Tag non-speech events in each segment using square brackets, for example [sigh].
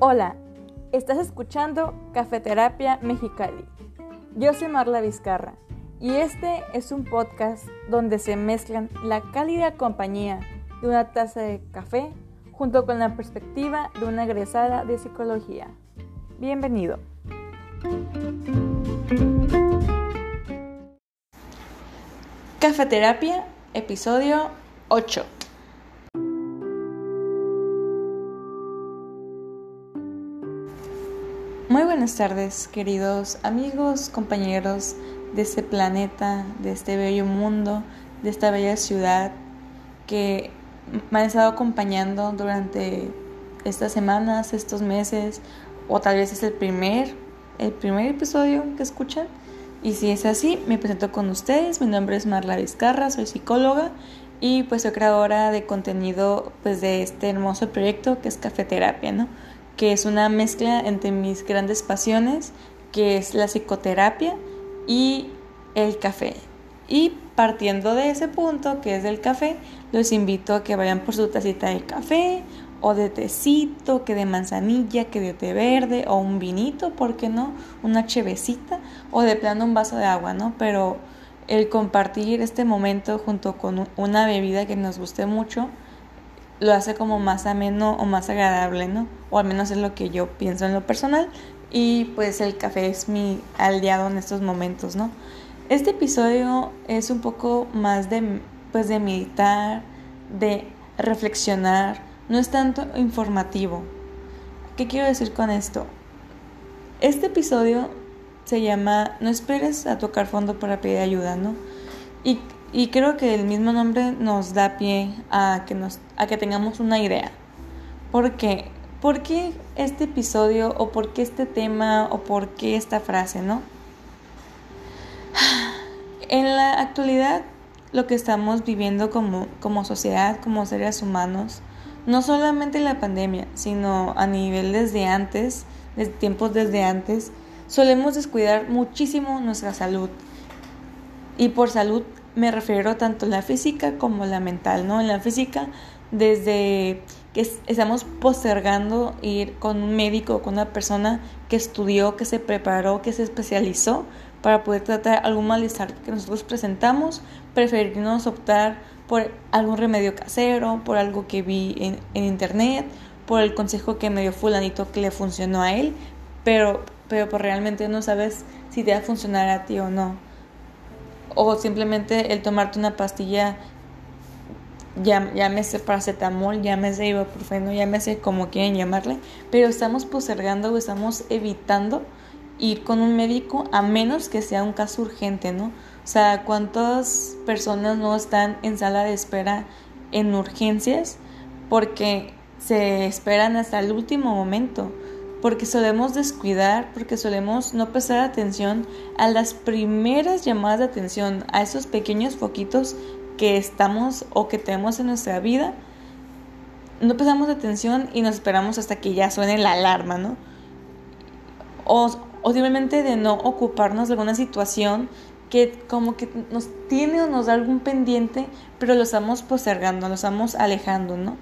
Hola, estás escuchando Cafeterapia Mexicali. Yo soy Marla Vizcarra y este es un podcast donde se mezclan la cálida compañía de una taza de café junto con la perspectiva de una egresada de psicología. Bienvenido. Cafeterapia, episodio 8. Muy buenas tardes, queridos amigos, compañeros de este planeta, de este bello mundo, de esta bella ciudad que me han estado acompañando durante estas semanas, estos meses, o tal vez es el primer, el primer episodio que escuchan. Y si es así, me presento con ustedes. Mi nombre es Marla Vizcarra, soy psicóloga y pues soy creadora de contenido pues de este hermoso proyecto que es Cafeterapia, ¿no? Que es una mezcla entre mis grandes pasiones, que es la psicoterapia y el café. Y partiendo de ese punto, que es el café, los invito a que vayan por su tacita de café o de tecito, que de manzanilla, que de té verde o un vinito, ¿por qué no? Una chevecita o de plano un vaso de agua, ¿no? Pero el compartir este momento junto con una bebida que nos guste mucho lo hace como más ameno o más agradable, ¿no? O al menos es lo que yo pienso en lo personal y pues el café es mi aliado en estos momentos, ¿no? Este episodio es un poco más de pues de meditar, de reflexionar, no es tanto informativo. ¿Qué quiero decir con esto? Este episodio se llama No esperes a tocar fondo para pedir ayuda, ¿no? Y, y creo que el mismo nombre nos da pie a que, nos, a que tengamos una idea. ¿Por qué? ¿Por qué este episodio o por qué este tema o por qué esta frase, no? [sighs] En la actualidad, lo que estamos viviendo como, como sociedad, como seres humanos, no solamente la pandemia, sino a nivel desde antes, desde tiempos desde antes, solemos descuidar muchísimo nuestra salud. Y por salud me refiero tanto a la física como a la mental, ¿no? En la física, desde que estamos postergando ir con un médico con una persona que estudió, que se preparó, que se especializó para poder tratar algún malestar que nosotros presentamos, preferirnos optar por algún remedio casero, por algo que vi en, internet, por el consejo que me dio fulanito que le funcionó a él, pero, pero pues realmente no sabes si te va a funcionar a ti o no. O simplemente el tomarte una pastilla, llámese paracetamol, llámese ibuprofeno, llámese como quieren llamarle, pero estamos postergando o estamos evitando ir con un médico a menos que sea un caso urgente, ¿no? O sea, ¿cuántas personas no están en sala de espera en urgencias porque se esperan hasta el último momento? Porque solemos descuidar, porque solemos no prestar atención a las primeras llamadas de atención, a esos pequeños foquitos que estamos o que tenemos en nuestra vida. No prestamos atención y nos esperamos hasta que ya suene la alarma, ¿no? O, o simplemente de no ocuparnos de alguna situación que como que nos tiene o nos da algún pendiente, pero lo estamos postergando, lo estamos alejando, ¿no?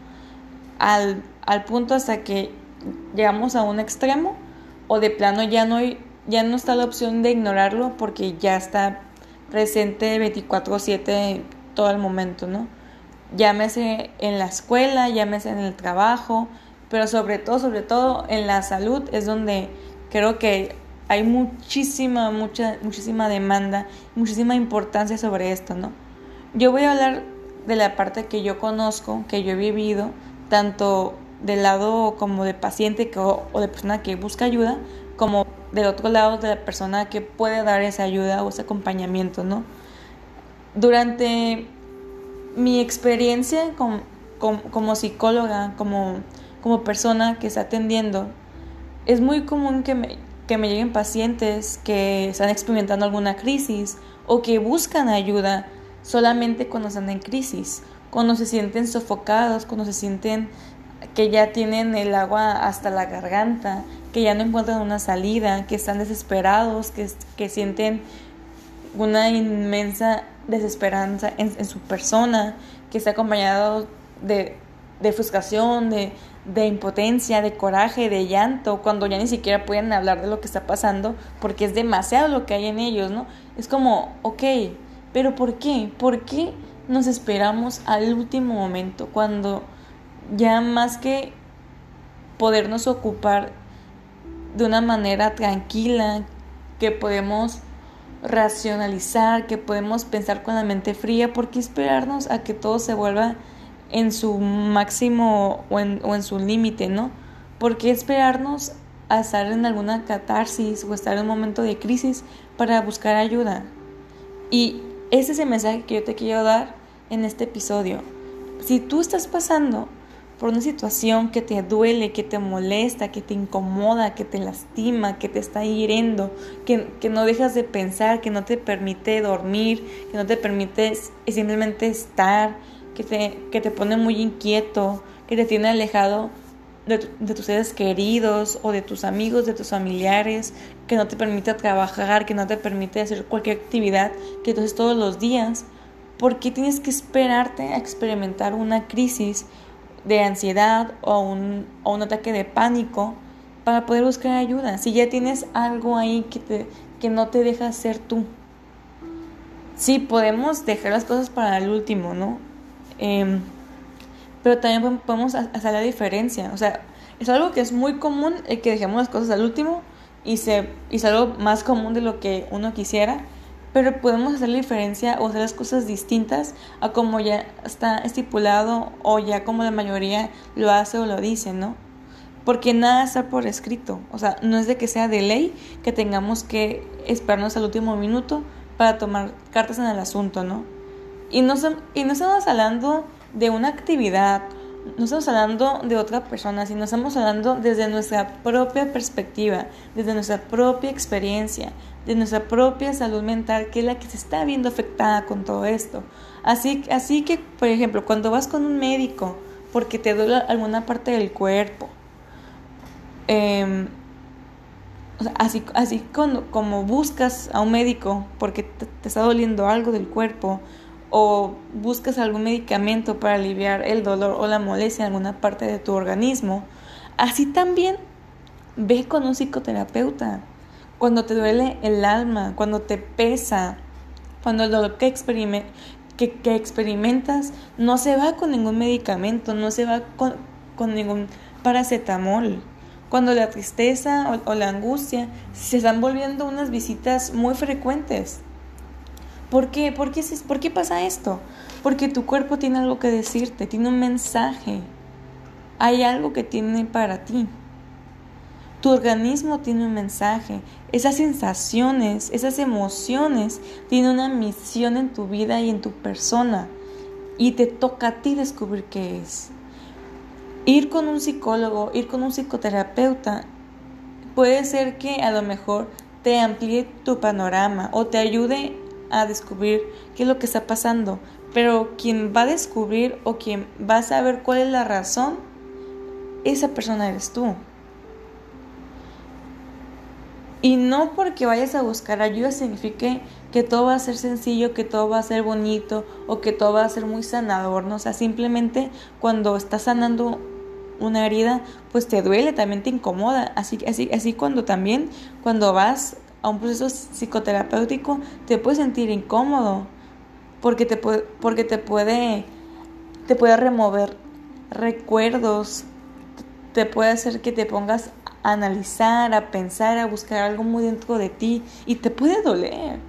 Al, al punto hasta que llegamos a un extremo o de plano ya no, ya no está la opción de ignorarlo porque ya está presente 24/7 todo el momento, ¿no? Llámese en la escuela, llámese en el trabajo, pero sobre todo, sobre todo en la salud es donde creo que hay muchísima, mucha, muchísima demanda, muchísima importancia sobre esto, ¿no? Yo voy a hablar de la parte que yo conozco, que yo he vivido, tanto del lado como de paciente o de persona que busca ayuda, como del otro lado de la persona que puede dar esa ayuda o ese acompañamiento, ¿no? Durante mi experiencia como, psicóloga, como, como persona que está atendiendo, es muy común que me, que me lleguen pacientes que están experimentando alguna crisis o que buscan ayuda solamente cuando están en crisis, cuando se sienten sofocados, cuando se sienten que ya tienen el agua hasta la garganta, que ya no encuentran una salida, que están desesperados, que, que sienten una inmensa desesperanza en, en, su persona, que está acompañado de de frustración, de, de impotencia, de coraje, de llanto, cuando ya ni siquiera pueden hablar de lo que está pasando, porque es demasiado lo que hay en ellos, ¿no? Es como, ok, pero ¿por qué? ¿Por qué nos esperamos al último momento, cuando ya más que podernos ocupar de una manera tranquila, que podemos racionalizar, que podemos pensar con la mente fría, ¿por qué esperarnos a que todo se vuelva en su máximo o en, o en su límite, ¿no? ¿Por qué esperarnos a estar en alguna catarsis o estar en un momento de crisis para buscar ayuda? Y ese es el mensaje que yo te quiero dar en este episodio. Si tú estás pasando por una situación que te duele, que te molesta, que te incomoda, que te lastima, que te está hiriendo, que, que no dejas de pensar, que no te permite dormir, que no te permite simplemente estar, que te, que te pone muy inquieto, que te tiene alejado de, de, tus seres queridos o de tus amigos, de tus familiares, que no te permite trabajar, que no te permite hacer cualquier actividad que tú haces todos los días. ¿Por qué tienes que esperarte a experimentar una crisis de ansiedad o un, o un ataque de pánico para poder buscar ayuda? Si ya tienes algo ahí que, te, que no te deja ser tú. Sí, podemos dejar las cosas para el último, ¿no? Eh, pero también podemos hacer la diferencia. O sea, es algo que es muy común el que dejemos las cosas al último y, se, y es algo más común de lo que uno quisiera. Pero podemos hacer la diferencia o hacer las cosas distintas a como ya está estipulado o ya como la mayoría lo hace o lo dice, ¿no? Porque nada está por escrito. O sea, no es de que sea de ley que tengamos que esperarnos al último minuto para tomar cartas en el asunto, ¿no? Y no, y no estamos hablando de una actividad, no estamos hablando de otra persona, sino estamos hablando desde nuestra propia perspectiva, desde nuestra propia experiencia, de nuestra propia salud mental, que es la que se está viendo afectada con todo esto. Así, así que, por ejemplo, cuando vas con un médico porque te duele alguna parte del cuerpo, eh, así, así cuando, como buscas a un médico porque te, te está doliendo algo del cuerpo, o buscas algún medicamento para aliviar el dolor o la molestia en alguna parte de tu organismo, así también ve con un psicoterapeuta. Cuando te duele el alma, cuando te pesa, cuando el dolor que, experimentas no se va con ningún medicamento, no se va con, ningún paracetamol. Cuando la tristeza o, o la angustia se están volviendo unas visitas muy frecuentes ¿Por qué? ¿Por qué, ¿Por qué pasa esto? Porque tu cuerpo tiene algo que decirte, tiene un mensaje. Hay algo que tiene para ti. Tu organismo tiene un mensaje. Esas sensaciones, esas emociones tienen una misión en tu vida y en tu persona. Y te toca a ti descubrir qué es. Ir con un psicólogo, ir con un psicoterapeuta, puede ser que a lo mejor te amplíe tu panorama o te ayude a descubrir qué es lo que está pasando, pero quien va a descubrir o quien va a saber cuál es la razón, esa persona eres tú. Y no porque vayas a buscar ayuda signifique que todo va a ser sencillo, que todo va a ser bonito o que todo va a ser muy sanador, ¿no? O sea, simplemente cuando estás sanando una herida, pues te duele, también te incomoda. Así, así, así cuando también, cuando vas a un proceso psicoterapéutico, te puedes sentir incómodo porque te puede, porque te puede, te puede remover recuerdos, te puede hacer que te pongas a analizar, a pensar, a buscar algo muy dentro de ti y te puede doler.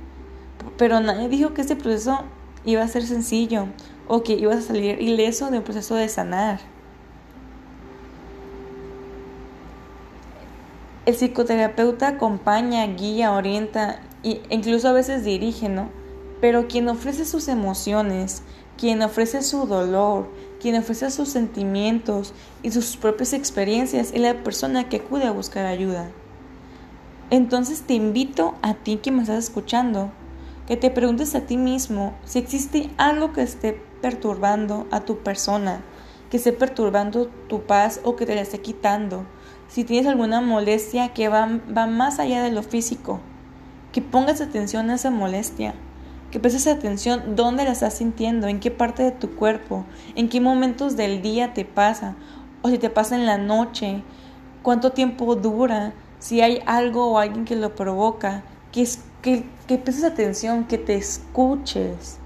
Pero nadie dijo que este proceso iba a ser sencillo o que ibas a salir ileso de un proceso de sanar. El psicoterapeuta acompaña, guía, orienta e incluso a veces dirige, ¿no? Pero quien ofrece sus emociones, quien ofrece su dolor, quien ofrece sus sentimientos y sus propias experiencias es la persona que acude a buscar ayuda. Entonces te invito a ti que me estás escuchando, que te preguntes a ti mismo si existe algo que esté perturbando a tu persona, que esté perturbando tu paz o que te la esté quitando si tienes alguna molestia que va, va más allá de lo físico, que pongas atención a esa molestia, que prestes atención dónde la estás sintiendo, en qué parte de tu cuerpo, en qué momentos del día te pasa, o si te pasa en la noche, cuánto tiempo dura, si hay algo o alguien que lo provoca, que, que, que prestes atención, que te escuches,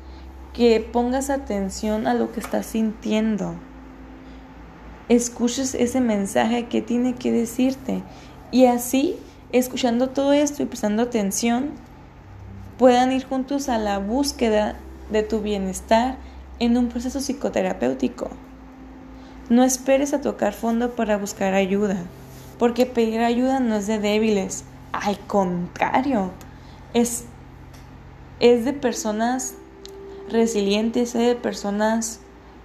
que pongas atención a lo que estás sintiendo. Escuches ese mensaje que tiene que decirte y así, escuchando todo esto y prestando atención, puedan ir juntos a la búsqueda de tu bienestar en un proceso psicoterapéutico. No esperes a tocar fondo para buscar ayuda, porque pedir ayuda no es de débiles, al contrario, es, es de personas resilientes, es de personas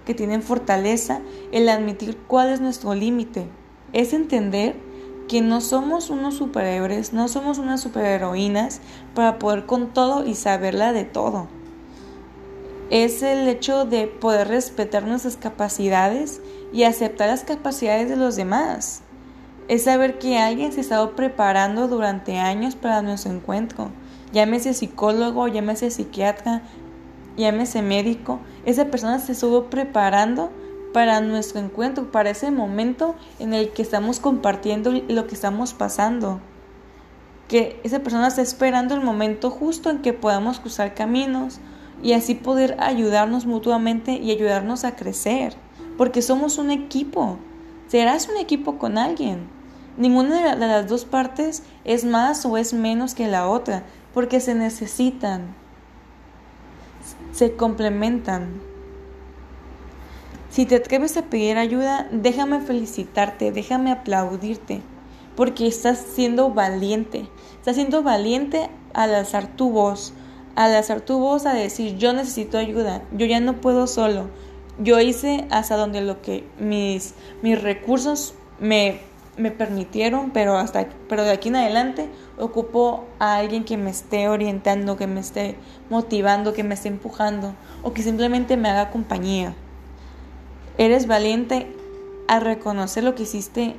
que tienen fortaleza el admitir cuál es nuestro límite, es entender que no somos unos superhéroes, no somos unas superheroínas para poder con todo y saberla de todo. Es el hecho de poder respetar nuestras capacidades y aceptar las capacidades de los demás. Es saber que alguien se ha estado preparando durante años para nuestro encuentro. Llámese psicólogo, llámese psiquiatra, llámese médico. Esa persona se estuvo preparando para nuestro encuentro, para ese momento en el que estamos compartiendo lo que estamos pasando. Que esa persona está esperando el momento justo en que podamos cruzar caminos y así poder ayudarnos mutuamente y ayudarnos a crecer. Porque somos un equipo. Serás un equipo con alguien. Ninguna de las dos partes es más o es menos que la otra, porque se necesitan, se complementan. Si te atreves a pedir ayuda, déjame felicitarte, déjame aplaudirte, porque estás siendo valiente. Estás siendo valiente al alzar tu voz, al alzar tu voz a decir, yo necesito ayuda, yo ya no puedo solo. Yo hice hasta donde lo que mis, mis recursos me, me permitieron, pero, hasta, pero de aquí en adelante ocupo a alguien que me esté orientando, que me esté motivando, que me esté empujando o que simplemente me haga compañía. Eres valiente a reconocer lo que hiciste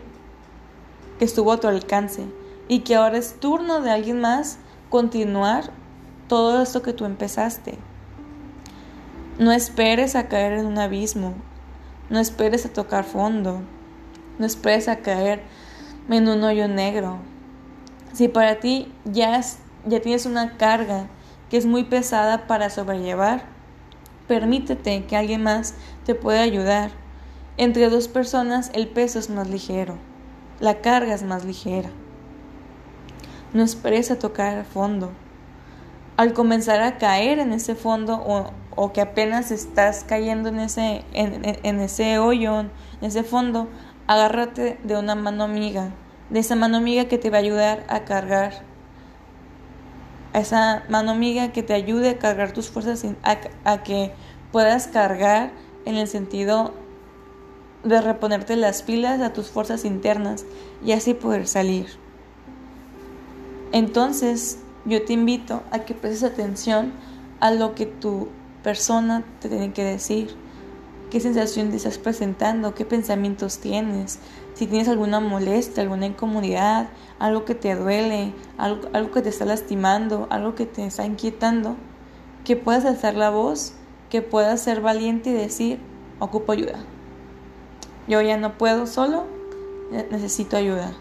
que estuvo a tu alcance y que ahora es turno de alguien más continuar todo esto que tú empezaste. No esperes a caer en un abismo, no esperes a tocar fondo, no esperes a caer en un hoyo negro. Si para ti ya, ya tienes una carga que es muy pesada para sobrellevar, permítete que alguien más te pueda ayudar. Entre dos personas el peso es más ligero, la carga es más ligera. No esperes a tocar fondo. Al comenzar a caer en ese fondo o, que apenas estás cayendo en ese, en ese hoyo, en ese fondo, agárrate de una mano amiga, de esa mano amiga que te va a ayudar a cargar a esa mano amiga que te ayude a cargar tus fuerzas, a, que puedas cargar en el sentido de reponerte las pilas a tus fuerzas internas y así poder salir. Entonces, yo te invito a que prestes atención a lo que tu persona te tiene que decir, qué sensación te estás presentando, qué pensamientos tienes, si tienes alguna molestia, alguna incomodidad, algo que te duele, algo, algo que te está lastimando, algo que te está inquietando, que puedas alzar la voz, que puedas ser valiente y decir, ocupo ayuda. Yo ya no puedo solo, necesito ayuda.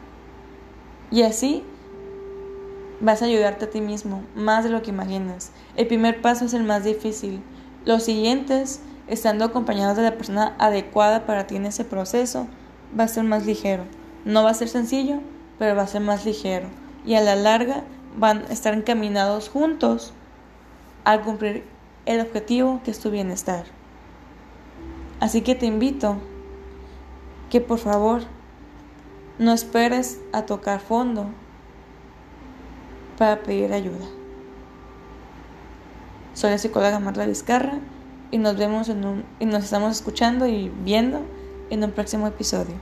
Y así vas a ayudarte a ti mismo, más de lo que imaginas. El primer paso es el más difícil. Los siguientes, estando acompañados de la persona adecuada para ti en ese proceso, va a ser más ligero. No va a ser sencillo, pero va a ser más ligero. Y a la larga van a estar encaminados juntos a cumplir el objetivo que es tu bienestar. Así que te invito que por favor no esperes a tocar fondo para pedir ayuda. Soy la psicóloga Marla Vizcarra y nos vemos en un, y nos estamos escuchando y viendo en un próximo episodio.